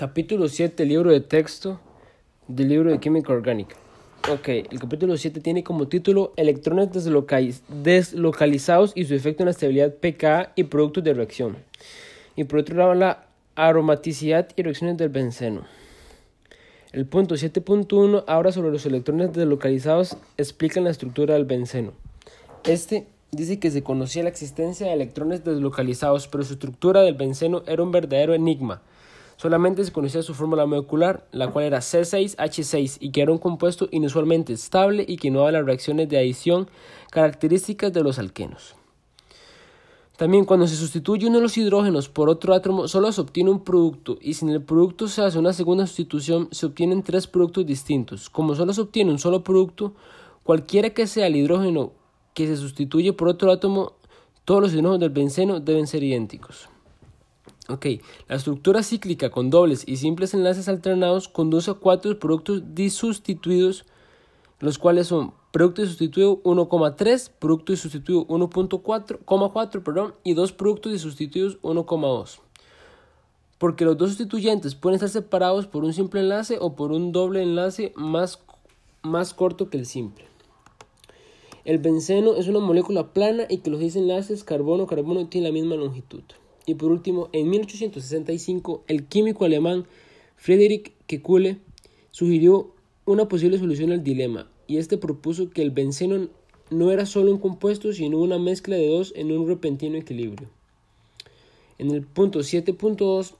Capítulo 7, libro de texto del libro de Química Orgánica. Ok, el capítulo 7 tiene como título Electrones deslocalizados y su efecto en la estabilidad pKa y productos de reacción. Y por otro lado, la aromaticidad y reacciones del benceno. El punto 7.1 habla sobre los electrones deslocalizados, explican la estructura del benceno. Este dice que se conocía la existencia de electrones deslocalizados, pero su estructura del benceno era un verdadero enigma. Solamente se conocía su fórmula molecular, la cual era C6H6 y que era un compuesto inusualmente estable y que no daba las reacciones de adición características de los alquenos. También cuando se sustituye uno de los hidrógenos por otro átomo, solo se obtiene un producto y si en el producto se hace una segunda sustitución, se obtienen tres productos distintos. Como solo se obtiene un solo producto, cualquiera que sea el hidrógeno que se sustituye por otro átomo, todos los hidrógenos del benceno deben ser idénticos. La estructura cíclica con dobles y simples enlaces alternados conduce a cuatro productos disustituidos, los cuales son producto sustituido 1,3, producto sustituido 1,4, perdón, y dos productos sustituidos 1,2. Porque los dos sustituyentes pueden estar separados por un simple enlace o por un doble enlace más, más corto que el simple. El benceno es una molécula plana y que los enlaces carbono-carbono tienen la misma longitud. Y por último, en 1865, el químico alemán Friedrich Kekulé sugirió una posible solución al dilema, y este propuso que el benceno no era solo un compuesto, sino una mezcla de dos en un repentino equilibrio. En el punto 7.2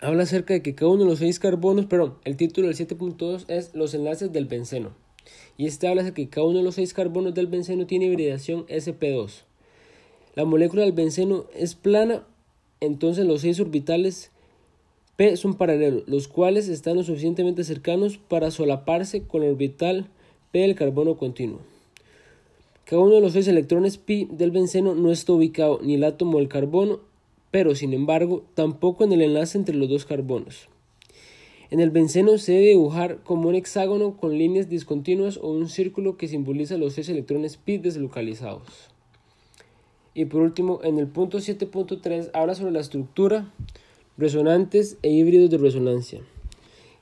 habla acerca de que cada uno de los seis carbonos, perdón, el título del 7.2 es los enlaces del benceno. Y este habla de que cada uno de los seis carbonos del benceno tiene hibridación sp2. La molécula del benceno es plana entonces los seis orbitales P son paralelos, los cuales están lo suficientemente cercanos para solaparse con el orbital P del carbono continuo. Cada uno de los seis electrones pi del benceno no está ubicado ni el átomo del carbono, pero sin embargo tampoco en el enlace entre los dos carbonos. En el benceno se debe dibujar como un hexágono con líneas discontinuas o un círculo que simboliza los seis electrones pi deslocalizados. Y por último, en el punto 7.3 habla sobre la estructura, resonantes e híbridos de resonancia.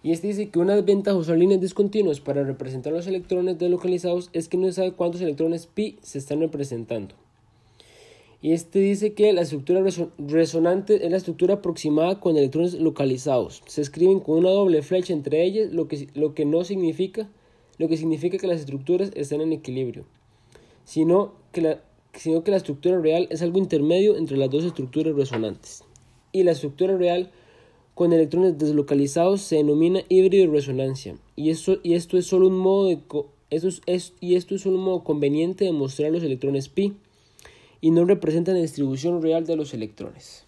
Y este dice que una desventaja usar líneas discontinuas para representar los electrones deslocalizados es que no se sabe cuántos electrones pi se están representando. Y este dice que la estructura resonante es la estructura aproximada con electrones localizados. Se escriben con una doble flecha entre ellas, lo que, lo que no significa, lo que significa que las estructuras están en equilibrio, sino que la sino que la estructura real es algo intermedio entre las dos estructuras resonantes. Y la estructura real con electrones deslocalizados se denomina híbrido de resonancia. Y, esto, y esto es solo un modo de es, y esto es un modo conveniente de mostrar los electrones pi y no representan la distribución real de los electrones.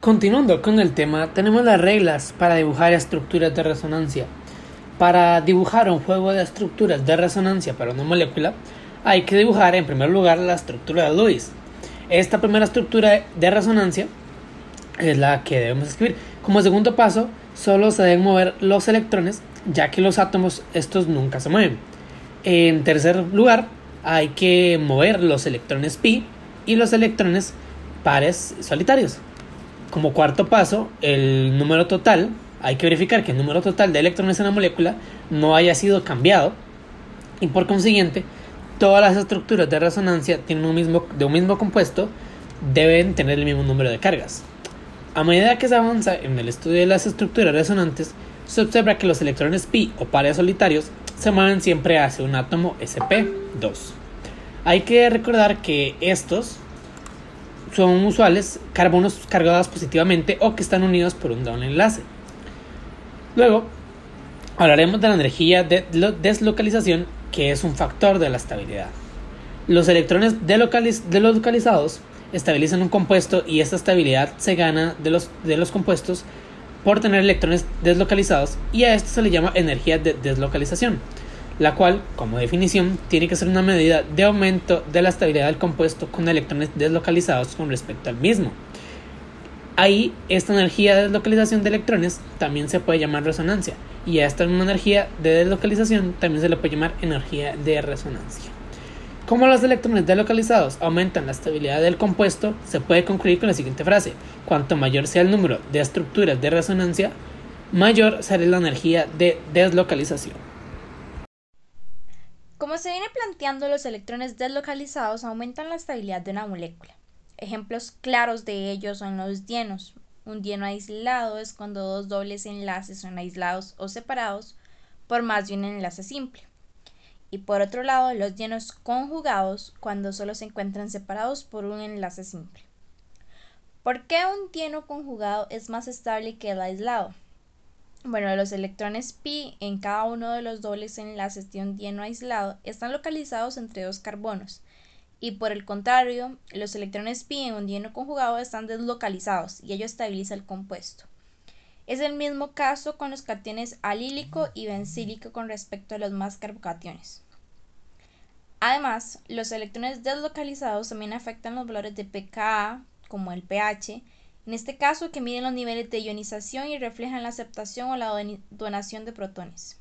Continuando con el tema, tenemos las reglas para dibujar estructuras de resonancia. Para dibujar un juego de estructuras de resonancia para una molécula, hay que dibujar en primer lugar la estructura de Lewis. Esta primera estructura de resonancia es la que debemos escribir. Como segundo paso, solo se deben mover los electrones, ya que los átomos estos nunca se mueven. En tercer lugar, hay que mover los electrones pi y los electrones pares solitarios. Como cuarto paso, el número total, hay que verificar que el número total de electrones en la molécula no haya sido cambiado y por consiguiente todas las estructuras de resonancia tienen un mismo, de un mismo compuesto deben tener el mismo número de cargas. A medida que se avanza en el estudio de las estructuras resonantes, se observa que los electrones pi o pares solitarios se mueven siempre hacia un átomo sp2. Hay que recordar que estos son usuales carbonos cargados positivamente o que están unidos por un doble enlace. Luego, hablaremos de la energía de deslocalización que es un factor de la estabilidad. Los electrones deslocalizados estabilizan un compuesto y esta estabilidad se gana de los, de los compuestos por tener electrones deslocalizados y a esto se le llama energía de deslocalización, la cual, como definición, tiene que ser una medida de aumento de la estabilidad del compuesto con electrones deslocalizados con respecto al mismo. Ahí, esta energía de deslocalización de electrones también se puede llamar resonancia, y a esta misma energía de deslocalización también se le puede llamar energía de resonancia. Como los electrones deslocalizados aumentan la estabilidad del compuesto, se puede concluir con la siguiente frase: cuanto mayor sea el número de estructuras de resonancia, mayor será la energía de deslocalización. Como se viene planteando, los electrones deslocalizados aumentan la estabilidad de una molécula. Ejemplos claros de ello son los dienos. Un dieno aislado es cuando dos dobles enlaces son aislados o separados por más de un enlace simple. Y por otro lado, los dienos conjugados cuando solo se encuentran separados por un enlace simple. ¿Por qué un dieno conjugado es más estable que el aislado? Bueno, los electrones pi en cada uno de los dobles enlaces de un dieno aislado están localizados entre dos carbonos, y por el contrario, los electrones pi en un dieno conjugado están deslocalizados y ello estabiliza el compuesto. Es el mismo caso con los cationes alílico y bencílico con respecto a los más carbocationes. Además, los electrones deslocalizados también afectan los valores de pKa, como el pH, en este caso que miden los niveles de ionización y reflejan la aceptación o la donación de protones.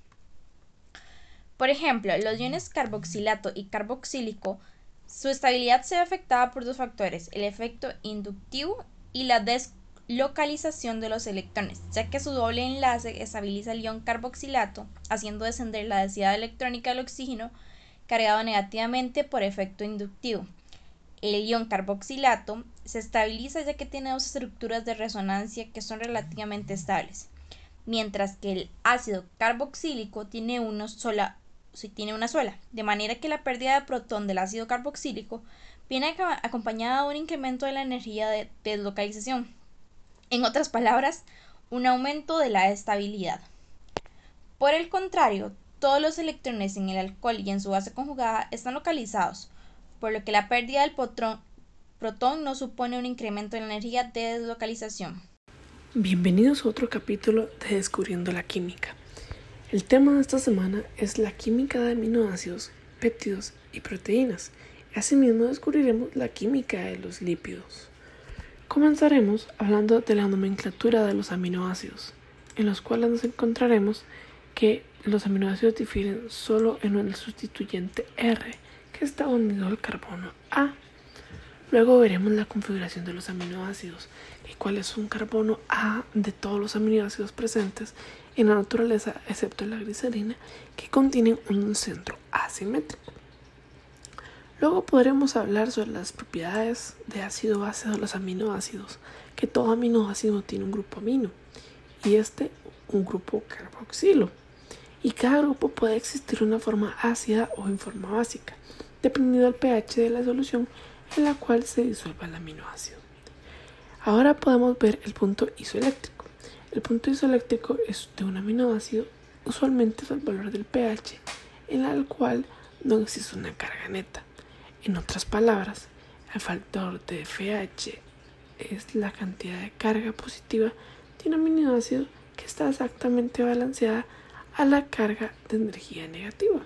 Por ejemplo, los iones carboxilato y carboxílico, su estabilidad se ve afectada por dos factores, el efecto inductivo y la deslocalización de los electrones, ya que su doble enlace estabiliza el ion carboxilato, haciendo descender la densidad electrónica del oxígeno cargado negativamente por efecto inductivo. El ion carboxilato se estabiliza ya que tiene dos estructuras de resonancia que son relativamente estables, mientras que el ácido carboxílico tiene, uno sola, tiene una sola, de manera que la pérdida de protón del ácido carboxílico viene acompañada de un incremento de la energía de deslocalización. En otras palabras, un aumento de la estabilidad. Por el contrario, todos los electrones en el alcohol y en su base conjugada están localizados, por lo que la pérdida del protón no supone un incremento en la energía de deslocalización. Bienvenidos a otro capítulo de Descubriendo la Química. El tema de esta semana es la química de aminoácidos, péptidos y proteínas. Asimismo descubriremos la química de los lípidos. Comenzaremos hablando de la nomenclatura de los aminoácidos, en los cuales nos encontraremos que los aminoácidos difieren solo en el sustituyente R está unido al carbono A. Luego veremos la configuración de los aminoácidos y cuál es un carbono A de todos los aminoácidos presentes en la naturaleza, excepto la glicerina, que contienen un centro asimétrico. Luego podremos hablar sobre las propiedades de ácido base de los aminoácidos, que todo aminoácido tiene un grupo amino y este un grupo carboxilo. Y cada grupo puede existir una forma ácida o en forma básica dependiendo del pH de la solución en la cual se disuelva el aminoácido. Ahora podemos ver el punto isoeléctrico. El punto isoeléctrico es de un aminoácido, usualmente es el valor del pH en el cual no existe una carga neta. En otras palabras, el factor de pH es la cantidad de carga positiva de un aminoácido que está exactamente balanceada a la carga de energía negativa.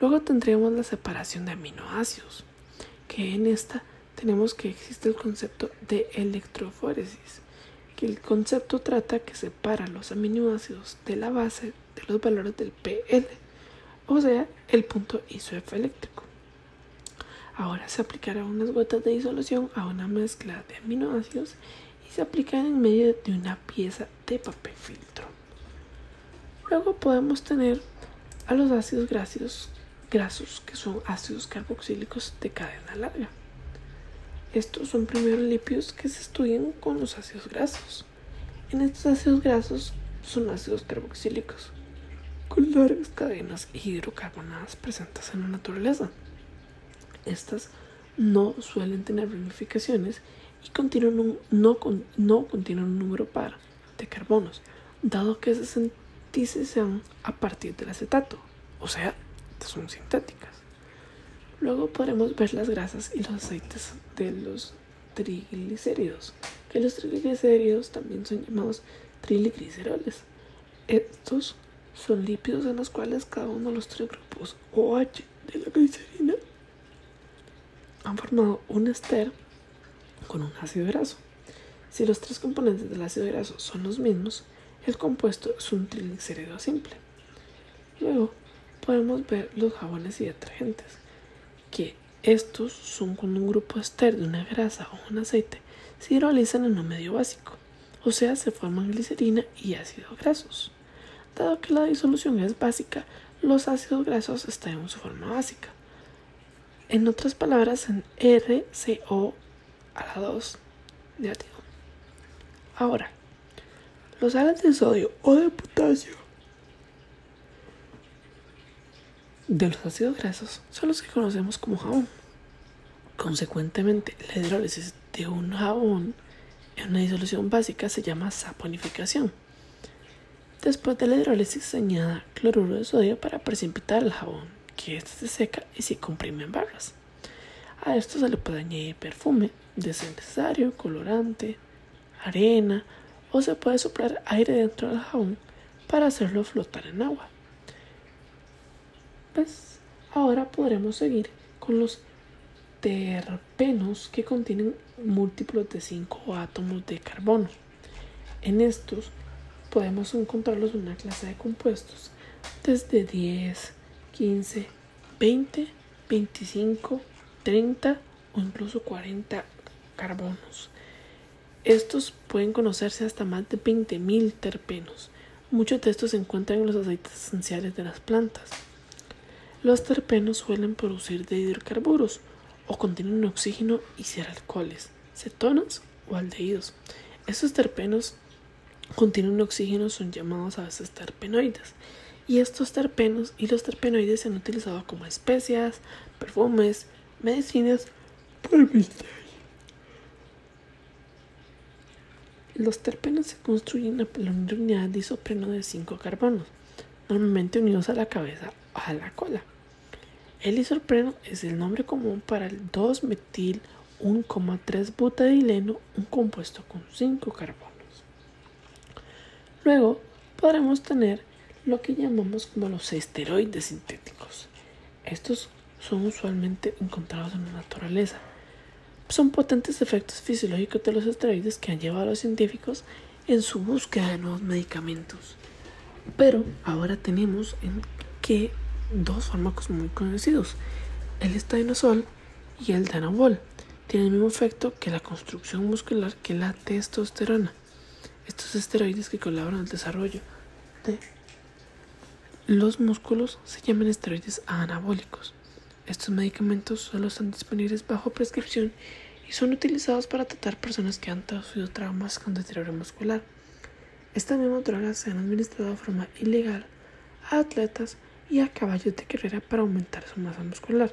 Luego tendremos la separación de aminoácidos, que en esta tenemos que existe el concepto de electroforesis, que el concepto trata que separa los aminoácidos de la base de los valores del PL, o sea, el punto isof eléctrico. Ahora se aplicará unas gotas de disolución a una mezcla de aminoácidos y se aplican en medio de una pieza de papel filtro. Luego podemos tener a los ácidos grasos grasos, que son ácidos carboxílicos de cadena larga. Estos son primeros lípidos que se estudian con los ácidos grasos. En estos ácidos grasos son ácidos carboxílicos con largas cadenas hidrocarbonadas presentes en la naturaleza. Estas no suelen tener ramificaciones y contienen un, no, no contienen un número par de carbonos, dado que se sintetizan a partir del acetato, o sea, son sintéticas. Luego podremos ver las grasas y los aceites de los triglicéridos, que los triglicéridos también son llamados trigliceroles. Estos son lípidos en los cuales cada uno de los tres grupos OH de la glicerina han formado un ester con un ácido graso. Si los tres componentes del ácido graso son los mismos, el compuesto es un triglicérido simple. Luego podemos ver los jabones y detergentes, que estos son con un grupo ester de una grasa o un aceite se hidrolizan en un medio básico. o sea, se forman glicerina y ácidos grasos. Dado que la disolución es básica, los ácidos grasos están en su forma básica. En otras palabras, en RCO a la 2 negativo. Ahora, los sales de sodio o de potasio de los ácidos grasos son los que conocemos como jabón. Consecuentemente, la hidrólisis de un jabón en una disolución básica se llama saponificación. Después de la hidrólisis se añade cloruro de sodio para precipitar el jabón, que este se seca y se comprime en barras. A esto se le puede añadir perfume, de colorante, arena o se puede soplar aire dentro del jabón para hacerlo flotar en agua. Pues ahora podremos seguir con los terpenos que contienen múltiplos de 5 átomos de carbono. En estos podemos encontrarlos en una clase de compuestos desde 10, 15, 20, 25, 30 o incluso 40 carbonos. Estos pueden conocerse hasta más de 20.000 terpenos. Muchos de estos se encuentran en los aceites esenciales de las plantas. Los terpenos suelen producir de hidrocarburos o contienen oxígeno y ser alcoholes, cetonas o aldehídos. Estos terpenos contienen oxígeno son llamados a veces terpenoides y estos terpenos y los terpenoides se han utilizado como especias, perfumes, medicinas Los terpenos se construyen a la unidad de isopreno de 5 carbonos, normalmente unidos a la cabeza o a la cola. El isopreno es el nombre común para el 2-metil 1,3 butadileno, un compuesto con 5 carbonos. Luego podremos tener lo que llamamos como los esteroides sintéticos. Estos son usualmente encontrados en la naturaleza son potentes efectos fisiológicos de los esteroides que han llevado a los científicos en su búsqueda de nuevos medicamentos. Pero ahora tenemos en que dos fármacos muy conocidos, el estainazol y el danabol, tienen el mismo efecto que la construcción muscular que la testosterona. Estos esteroides que colaboran al desarrollo de los músculos se llaman esteroides anabólicos. Estos medicamentos solo están disponibles bajo prescripción y son utilizados para tratar personas que han sufrido traumas con deterioro muscular. Estas mismas drogas se han administrado de forma ilegal a atletas y a caballos de carrera para aumentar su masa muscular.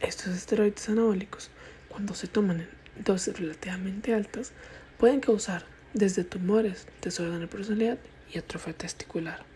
Estos esteroides anabólicos, cuando se toman en dosis relativamente altas, pueden causar desde tumores, desorden de personalidad y atrofia testicular.